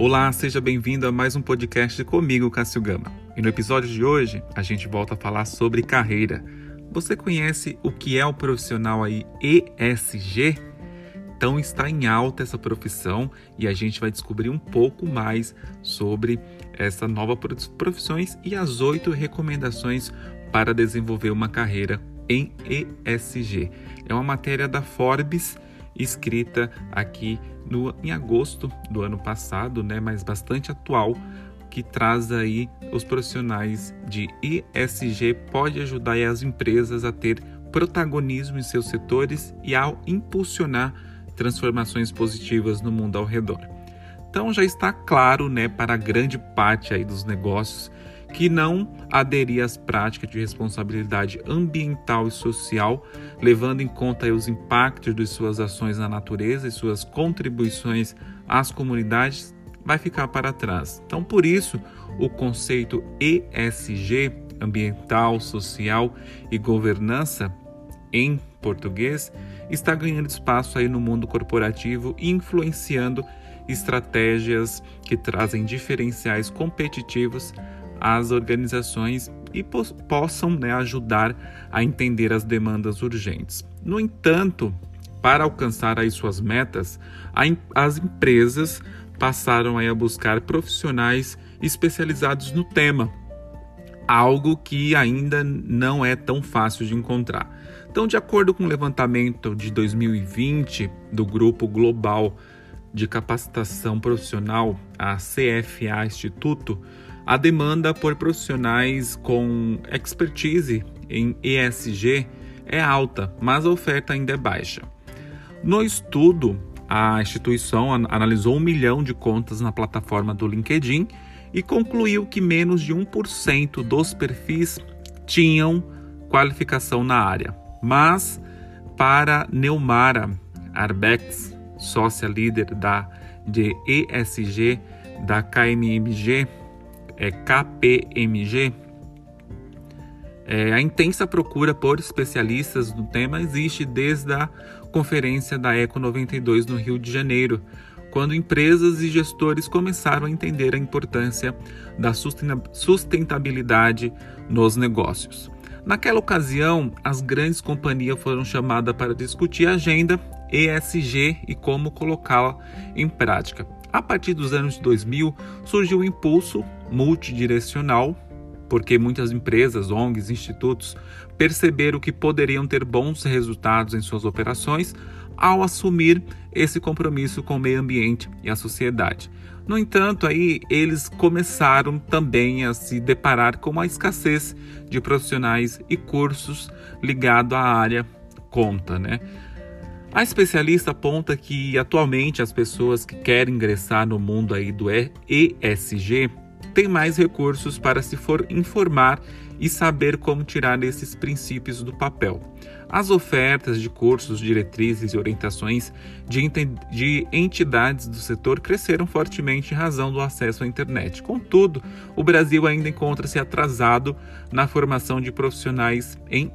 Olá, seja bem-vindo a mais um podcast comigo, Cássio Gama. E no episódio de hoje, a gente volta a falar sobre carreira. Você conhece o que é o profissional aí ESG? Então está em alta essa profissão e a gente vai descobrir um pouco mais sobre essa nova profissões e as oito recomendações para desenvolver uma carreira em ESG. É uma matéria da Forbes escrita aqui no, em agosto do ano passado, né, mas bastante atual, que traz aí os profissionais de ESG pode ajudar as empresas a ter protagonismo em seus setores e ao impulsionar transformações positivas no mundo ao redor. Então já está claro, né, para grande parte aí dos negócios que não aderir às práticas de responsabilidade ambiental e social, levando em conta os impactos de suas ações na natureza e suas contribuições às comunidades, vai ficar para trás. Então, por isso, o conceito ESG, ambiental, social e governança, em português, está ganhando espaço aí no mundo corporativo influenciando estratégias que trazem diferenciais competitivos às organizações e possam né, ajudar a entender as demandas urgentes. No entanto, para alcançar aí suas metas, as empresas passaram aí a buscar profissionais especializados no tema, algo que ainda não é tão fácil de encontrar. Então, de acordo com o levantamento de 2020 do Grupo Global de Capacitação Profissional, a CFA Instituto, a demanda por profissionais com expertise em ESG é alta, mas a oferta ainda é baixa. No estudo, a instituição analisou um milhão de contas na plataforma do LinkedIn e concluiu que menos de 1% dos perfis tinham qualificação na área. Mas, para Neumara Arbex, sócia líder da de ESG da KMMG, é, KPMG, é, a intensa procura por especialistas no tema existe desde a conferência da Eco 92 no Rio de Janeiro, quando empresas e gestores começaram a entender a importância da sustentabilidade nos negócios. Naquela ocasião, as grandes companhias foram chamadas para discutir a agenda ESG e como colocá-la em prática. A partir dos anos 2000, surgiu o um impulso multidirecional, porque muitas empresas, ONGs, institutos perceberam que poderiam ter bons resultados em suas operações ao assumir esse compromisso com o meio ambiente e a sociedade. No entanto, aí eles começaram também a se deparar com a escassez de profissionais e cursos ligados à área conta, né? A especialista aponta que atualmente as pessoas que querem ingressar no mundo aí do ESG têm mais recursos para se for informar e saber como tirar esses princípios do papel. As ofertas de cursos, diretrizes e orientações de, de, entidades do setor cresceram fortemente em razão do acesso à internet. Contudo, o Brasil ainda encontra-se atrasado na formação de profissionais em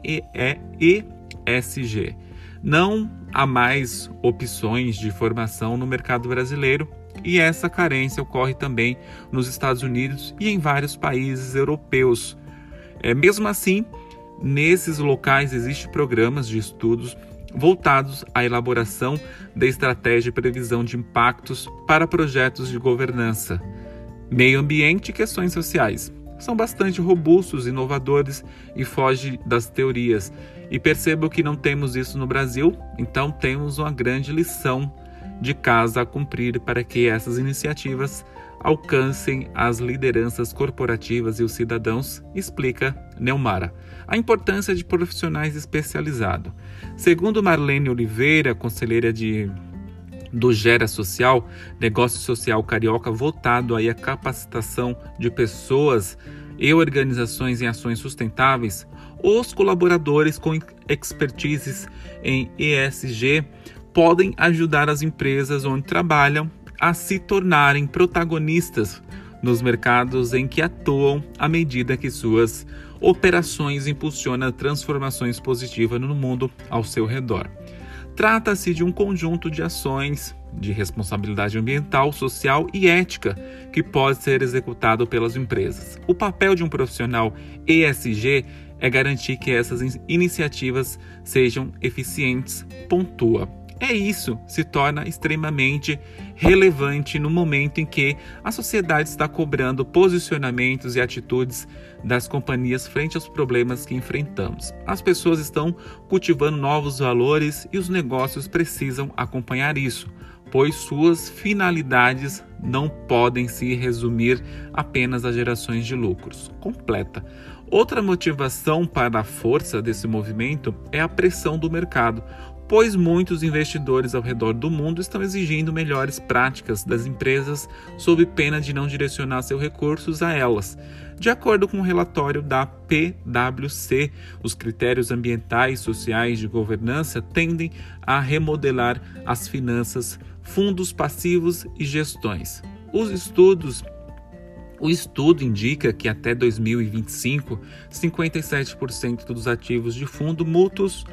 ESG. Não há mais opções de formação no mercado brasileiro e essa carência ocorre também nos Estados Unidos e em vários países europeus. É, mesmo assim, nesses locais existem programas de estudos voltados à elaboração da estratégia e previsão de impactos para projetos de governança, meio ambiente e questões sociais são bastante robustos, inovadores e fogem das teorias. E percebo que não temos isso no Brasil, então temos uma grande lição de casa a cumprir para que essas iniciativas alcancem as lideranças corporativas e os cidadãos, explica Neumara. A importância de profissionais especializados. Segundo Marlene Oliveira, conselheira de do Gera Social, negócio social carioca voltado aí à capacitação de pessoas e organizações em ações sustentáveis, os colaboradores com expertises em ESG podem ajudar as empresas onde trabalham a se tornarem protagonistas nos mercados em que atuam à medida que suas operações impulsionam transformações positivas no mundo ao seu redor. Trata-se de um conjunto de ações de responsabilidade ambiental, social e ética que pode ser executado pelas empresas. O papel de um profissional ESG é garantir que essas iniciativas sejam eficientes, pontua. É isso se torna extremamente relevante no momento em que a sociedade está cobrando posicionamentos e atitudes das companhias frente aos problemas que enfrentamos. As pessoas estão cultivando novos valores e os negócios precisam acompanhar isso pois suas finalidades não podem se resumir apenas a gerações de lucros. Completa. Outra motivação para a força desse movimento é a pressão do mercado, pois muitos investidores ao redor do mundo estão exigindo melhores práticas das empresas sob pena de não direcionar seus recursos a elas. De acordo com o um relatório da PwC, os critérios ambientais sociais de governança tendem a remodelar as finanças fundos passivos e gestões. Os estudos o estudo indica que até 2025, 57% dos ativos de fundo mútuos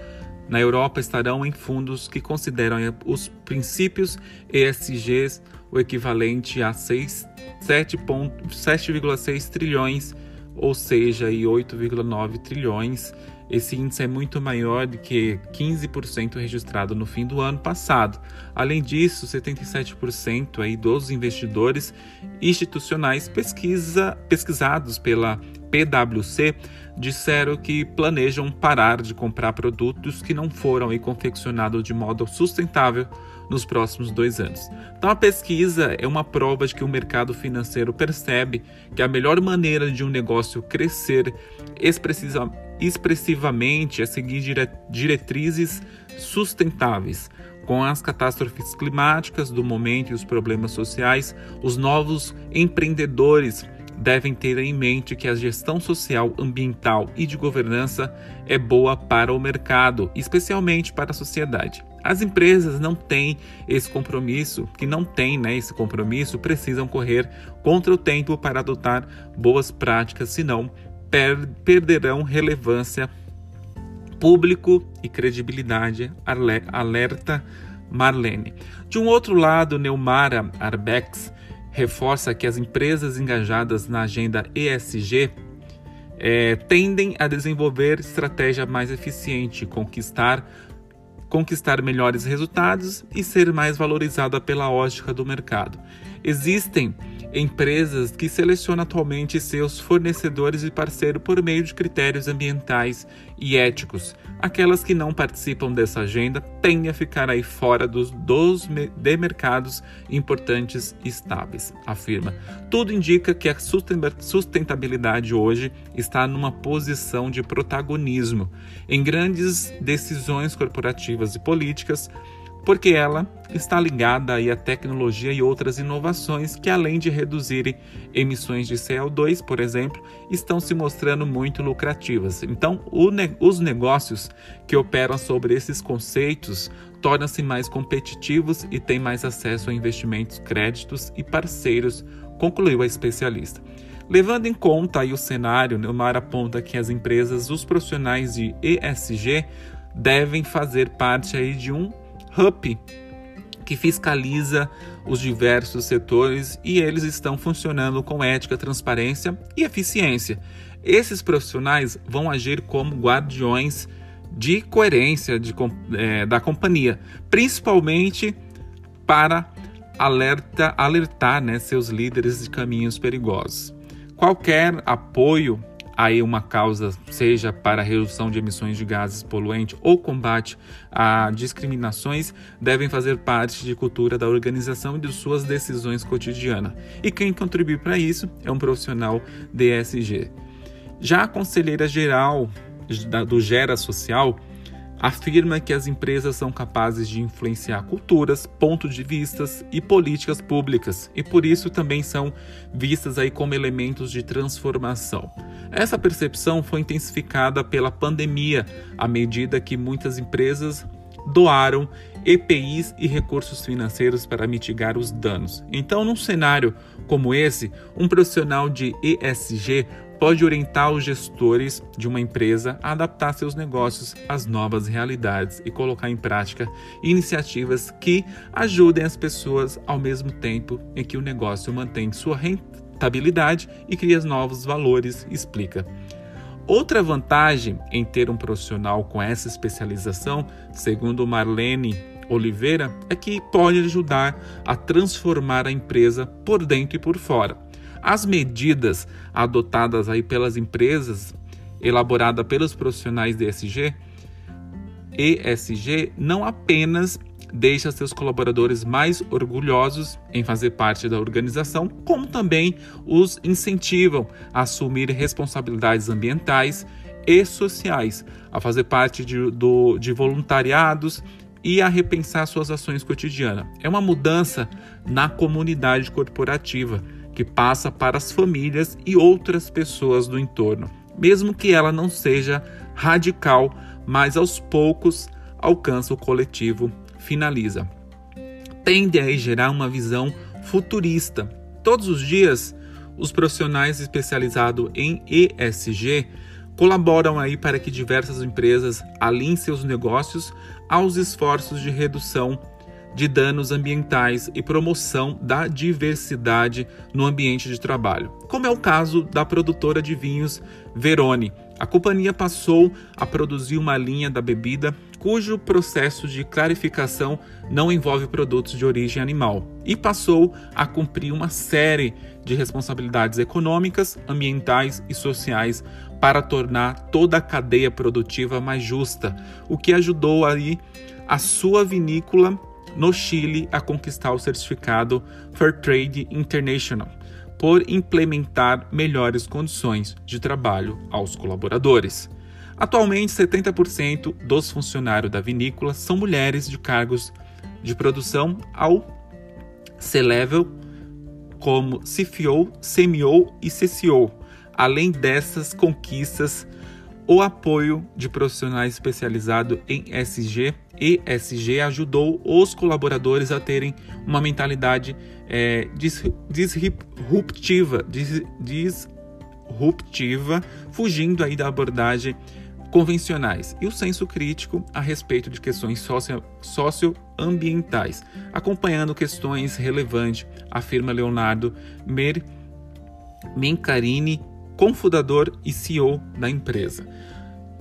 na Europa estarão em fundos que consideram os princípios ESGs, o equivalente a 7,6 trilhões, ou seja, 8,9 trilhões esse índice é muito maior do que 15% registrado no fim do ano passado. Além disso, 77% aí dos investidores institucionais pesquisa, pesquisados pela PwC disseram que planejam parar de comprar produtos que não foram confeccionados de modo sustentável nos próximos dois anos. Então, a pesquisa é uma prova de que o mercado financeiro percebe que a melhor maneira de um negócio crescer expressivamente é seguir diretrizes sustentáveis. Com as catástrofes climáticas do momento e os problemas sociais, os novos empreendedores devem ter em mente que a gestão social, ambiental e de governança é boa para o mercado, especialmente para a sociedade. As empresas não têm esse compromisso, que não têm né, esse compromisso, precisam correr contra o tempo para adotar boas práticas, senão per perderão relevância público e credibilidade, alerta Marlene. De um outro lado, Neumara Arbex reforça que as empresas engajadas na agenda ESG é, tendem a desenvolver estratégia mais eficiente, conquistar conquistar melhores resultados e ser mais valorizada pela ótica do mercado. Existem empresas que selecionam atualmente seus fornecedores e parceiros por meio de critérios ambientais e éticos. Aquelas que não participam dessa agenda tendem a ficar aí fora dos, dos de mercados importantes e estáveis, afirma. Tudo indica que a sustentabilidade hoje está numa posição de protagonismo em grandes decisões corporativas e políticas porque ela está ligada aí à tecnologia e outras inovações que, além de reduzirem emissões de CO2, por exemplo, estão se mostrando muito lucrativas. Então, ne os negócios que operam sobre esses conceitos tornam-se mais competitivos e têm mais acesso a investimentos, créditos e parceiros, concluiu a especialista. Levando em conta aí o cenário, Neumar aponta que as empresas, os profissionais de ESG devem fazer parte aí de um HUP, que fiscaliza os diversos setores e eles estão funcionando com ética, transparência e eficiência. Esses profissionais vão agir como guardiões de coerência de, é, da companhia, principalmente para alerta, alertar né, seus líderes de caminhos perigosos. Qualquer apoio aí uma causa seja para redução de emissões de gases poluentes ou combate a discriminações devem fazer parte de cultura da organização e de suas decisões cotidianas. E quem contribui para isso é um profissional DSG. Já a conselheira geral do Gera Social afirma que as empresas são capazes de influenciar culturas, pontos de vistas e políticas públicas e por isso também são vistas aí como elementos de transformação. Essa percepção foi intensificada pela pandemia, à medida que muitas empresas doaram EPIs e recursos financeiros para mitigar os danos. Então, num cenário como esse, um profissional de ESG pode orientar os gestores de uma empresa a adaptar seus negócios às novas realidades e colocar em prática iniciativas que ajudem as pessoas ao mesmo tempo em que o negócio mantém sua rentabilidade e cria novos valores, explica. Outra vantagem em ter um profissional com essa especialização, segundo Marlene Oliveira, é que pode ajudar a transformar a empresa por dentro e por fora as medidas adotadas aí pelas empresas, elaborada pelos profissionais de ESG, ESG não apenas deixa seus colaboradores mais orgulhosos em fazer parte da organização, como também os incentivam a assumir responsabilidades ambientais e sociais, a fazer parte de, do, de voluntariados e a repensar suas ações cotidianas. É uma mudança na comunidade corporativa que passa para as famílias e outras pessoas do entorno, mesmo que ela não seja radical, mas aos poucos alcança o coletivo, finaliza. Tende a gerar uma visão futurista. Todos os dias, os profissionais especializados em ESG colaboram aí para que diversas empresas alinhem seus negócios aos esforços de redução de danos ambientais e promoção da diversidade no ambiente de trabalho, como é o caso da produtora de vinhos Verone. A companhia passou a produzir uma linha da bebida cujo processo de clarificação não envolve produtos de origem animal e passou a cumprir uma série de responsabilidades econômicas, ambientais e sociais para tornar toda a cadeia produtiva mais justa, o que ajudou aí a sua vinícola no Chile a conquistar o certificado Fairtrade International por implementar melhores condições de trabalho aos colaboradores. Atualmente, 70% dos funcionários da vinícola são mulheres de cargos de produção ao C-Level, como CFO, CMO e CCO. Além dessas conquistas, o apoio de profissionais especializados em SG e SG ajudou os colaboradores a terem uma mentalidade é, disruptiva, disruptiva, fugindo aí da abordagem convencionais e o senso crítico a respeito de questões socio, socioambientais, acompanhando questões relevantes, afirma Leonardo Mer Mencarini, cofundador e CEO da empresa.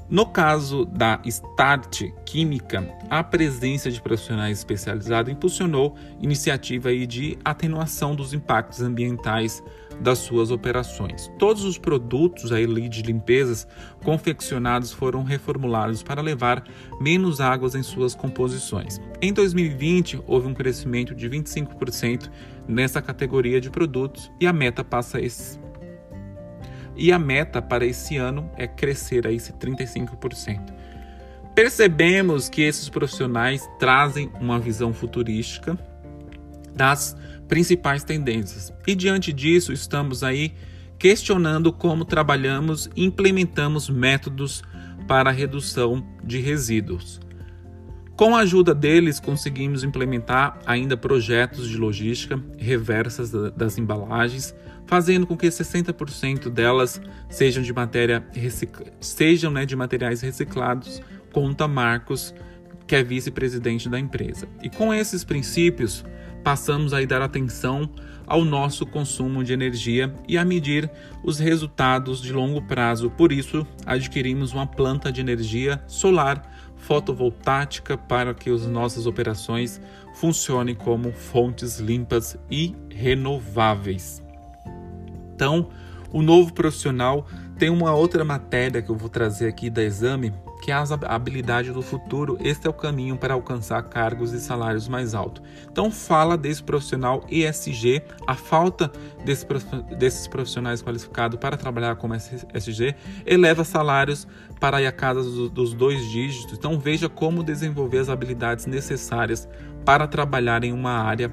No caso da Start Química, a presença de profissionais especializados impulsionou iniciativa de atenuação dos impactos ambientais das suas operações. Todos os produtos aí de limpezas confeccionados foram reformulados para levar menos águas em suas composições. Em 2020, houve um crescimento de 25% nessa categoria de produtos e a meta passa esse e a meta para esse ano é crescer a esse 35%. Percebemos que esses profissionais trazem uma visão futurística das principais tendências. E diante disso, estamos aí questionando como trabalhamos e implementamos métodos para redução de resíduos. Com a ajuda deles, conseguimos implementar ainda projetos de logística reversas das embalagens, fazendo com que 60% delas sejam de matéria sejam né, de materiais reciclados, conta Marcos, que é vice-presidente da empresa. E com esses princípios, passamos a dar atenção ao nosso consumo de energia e a medir os resultados de longo prazo. Por isso, adquirimos uma planta de energia solar fotovoltaica para que as nossas operações funcionem como fontes limpas e renováveis. Então, o novo profissional tem uma outra matéria que eu vou trazer aqui da exame, que é a habilidade do futuro. Este é o caminho para alcançar cargos e salários mais altos. Então, fala desse profissional ESG, a falta desse, desses profissionais qualificados para trabalhar como ESG eleva salários para a casa dos dois dígitos. Então, veja como desenvolver as habilidades necessárias para trabalhar em uma área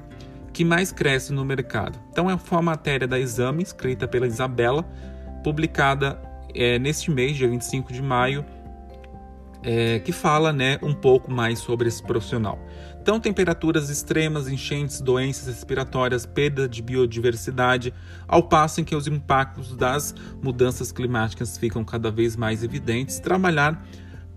que mais cresce no mercado. Então, é uma matéria da Exame, escrita pela Isabela, publicada é, neste mês, dia 25 de maio, é, que fala né, um pouco mais sobre esse profissional. Então, temperaturas extremas, enchentes, doenças respiratórias, perda de biodiversidade, ao passo em que os impactos das mudanças climáticas ficam cada vez mais evidentes, trabalhar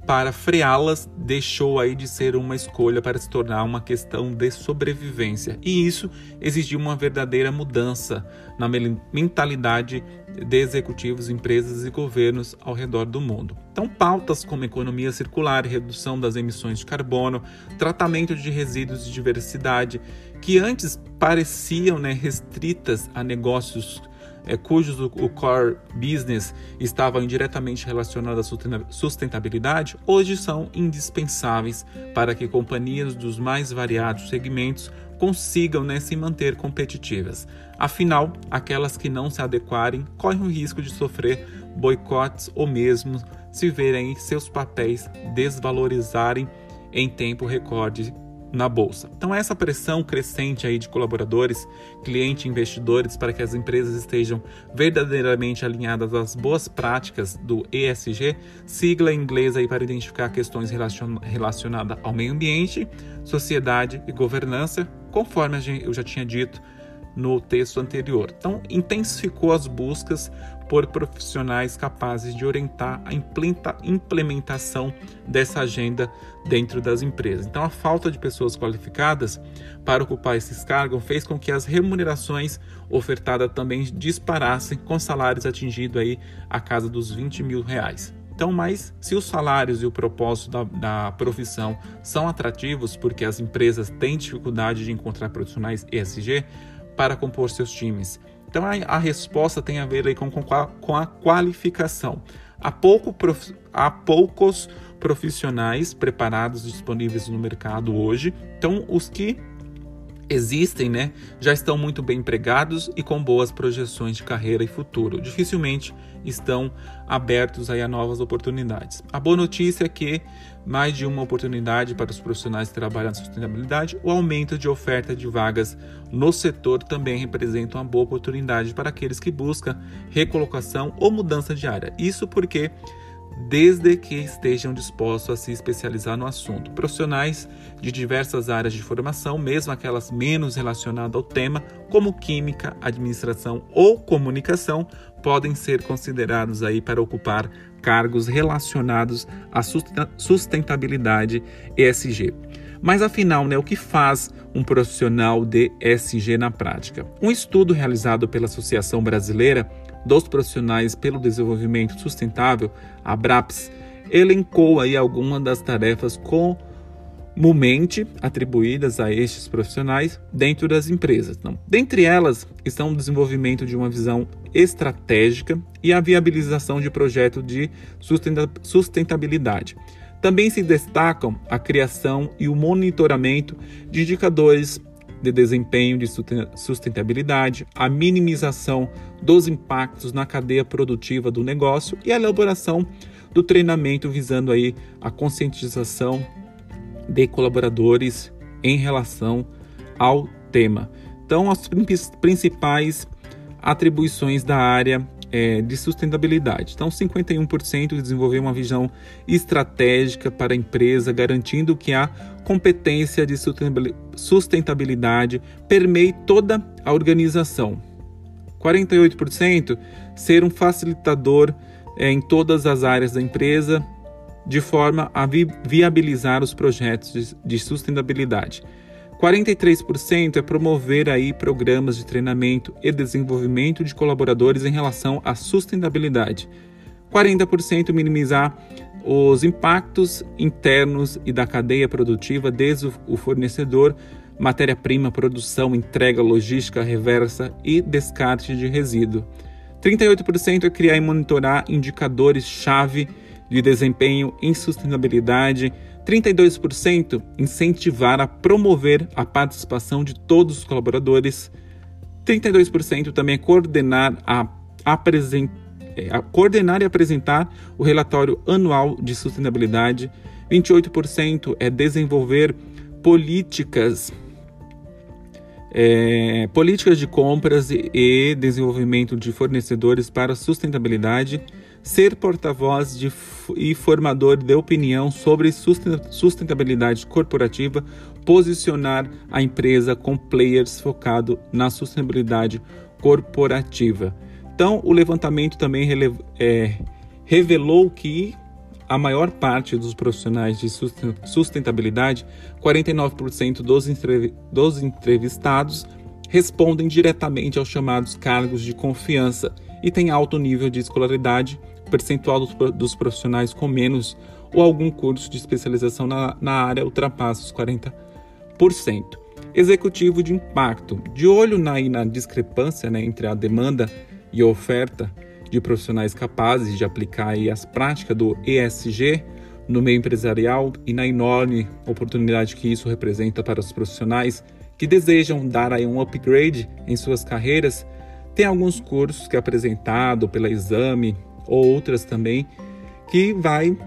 para freá-las deixou aí de ser uma escolha para se tornar uma questão de sobrevivência. E isso exigiu uma verdadeira mudança na mentalidade de executivos, empresas e governos ao redor do mundo. Então, pautas como economia circular, redução das emissões de carbono, tratamento de resíduos de diversidade, que antes pareciam né, restritas a negócios é, cujos o, core business estava indiretamente relacionado à sustentabilidade, hoje são indispensáveis para que companhias dos mais variados segmentos consigam né, se manter competitivas. Afinal, aquelas que não se adequarem correm o risco de sofrer boicotes ou mesmo se verem seus papéis desvalorizarem em tempo recorde na bolsa. Então essa pressão crescente aí de colaboradores, clientes, investidores para que as empresas estejam verdadeiramente alinhadas às boas práticas do ESG, sigla em inglês aí para identificar questões relacionadas ao meio ambiente, sociedade e governança, conforme eu já tinha dito no texto anterior. Então, intensificou as buscas por profissionais capazes de orientar a implementação dessa agenda dentro das empresas. Então, a falta de pessoas qualificadas para ocupar esses cargos fez com que as remunerações ofertadas também disparassem, com salários atingindo aí a casa dos 20 mil reais. Então, mas se os salários e o propósito da, da, profissão são atrativos, porque as empresas têm dificuldade de encontrar profissionais ESG para compor seus times então a, a resposta tem a ver aí com, com, com a qualificação. Há, pouco prof, há poucos profissionais preparados disponíveis no mercado hoje. Então os que existem, né, já estão muito bem empregados e com boas projeções de carreira e futuro. Dificilmente estão abertos aí a novas oportunidades. A boa notícia é que mais de uma oportunidade para os profissionais que trabalham na sustentabilidade, o aumento de oferta de vagas no setor também representa uma boa oportunidade para aqueles que buscam recolocação ou mudança de área. Isso porque desde que estejam dispostos a se especializar no assunto. Profissionais de diversas áreas de formação, mesmo aquelas menos relacionadas ao tema, como química, administração ou comunicação, podem ser considerados aí para ocupar cargos relacionados à sustentabilidade ESG. Mas afinal, né, o que faz um profissional de ESG na prática? Um estudo realizado pela Associação Brasileira dos Profissionais pelo Desenvolvimento Sustentável, a BRAPS, elencou aí algumas das tarefas comumente atribuídas a estes profissionais dentro das empresas. Então, dentre elas estão o desenvolvimento de uma visão estratégica e a viabilização de projetos de sustentabilidade. Também se destacam a criação e o monitoramento de indicadores de desempenho de sustentabilidade, a minimização dos impactos na cadeia produtiva do negócio e a elaboração do treinamento visando aí a conscientização de colaboradores em relação ao tema. Então, as principais atribuições da área é, de sustentabilidade. Então, 51% desenvolveu uma visão estratégica para a empresa, garantindo que a competência de sustentabilidade permeie toda a organização. 48% ser um facilitador é, em todas as áreas da empresa, de forma a vi viabilizar os projetos de, de sustentabilidade. 43% é promover aí programas de treinamento e desenvolvimento de colaboradores em relação à sustentabilidade. 40% minimizar os impactos internos e da cadeia produtiva desde o fornecedor, matéria-prima, produção, entrega, logística reversa e descarte de resíduo. 38% é criar e monitorar indicadores-chave de desempenho em sustentabilidade 32% incentivar a promover a participação de todos os colaboradores. 32% também é coordenar, a, é, a coordenar e apresentar o relatório anual de sustentabilidade. 28% é desenvolver políticas é, políticas de compras e desenvolvimento de fornecedores para sustentabilidade ser porta-voz e formador de opinião sobre sustentabilidade corporativa, posicionar a empresa com players focado na sustentabilidade corporativa. Então, o levantamento também é, revelou que a maior parte dos profissionais de sustentabilidade, 49% dos, dos entrevistados, respondem diretamente aos chamados cargos de confiança e têm alto nível de escolaridade, percentual dos profissionais com menos ou algum curso de especialização na, na área ultrapassa os 40%. Executivo de impacto, de olho na, na discrepância né, entre a demanda e a oferta de profissionais capazes de aplicar as práticas do ESG no meio empresarial e na enorme oportunidade que isso representa para os profissionais que desejam dar aí um upgrade em suas carreiras, tem alguns cursos que é apresentado pela Exame ou outras também que vai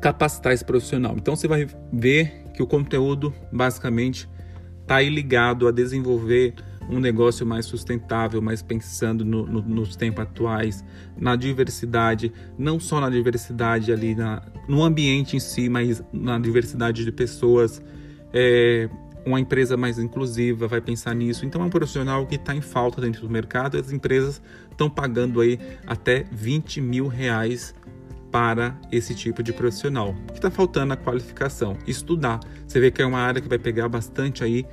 capacitar esse profissional. Então você vai ver que o conteúdo basicamente está aí ligado a desenvolver um negócio mais sustentável, mais pensando no, no, nos tempos atuais, na diversidade, não só na diversidade ali na, no ambiente em si, mas na diversidade de pessoas, é, uma empresa mais inclusiva vai pensar nisso. Então é um profissional que está em falta dentro do mercado. As empresas estão pagando aí até 20 mil reais para esse tipo de profissional. O que está faltando a qualificação, estudar. Você vê que é uma área que vai pegar bastante aí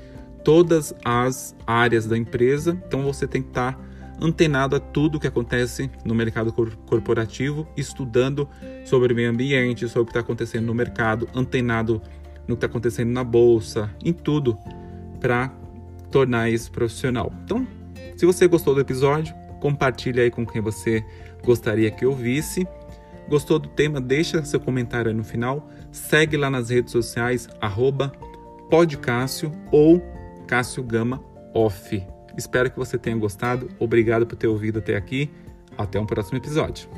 todas as áreas da empresa. Então você tem que estar tá antenado a tudo que acontece no mercado corporativo, estudando sobre o meio ambiente, sobre o que está acontecendo no mercado, antenado no que está acontecendo na bolsa, em tudo, para tornar isso profissional. Então, se você gostou do episódio, compartilhe aí com quem você gostaria que ouvisse. Gostou do tema? Deixa seu comentário aí no final. Segue lá nas redes sociais, arroba podcácio ou Cássio Gama Off. Espero que você tenha gostado. Obrigado por ter ouvido até aqui. Até um próximo episódio.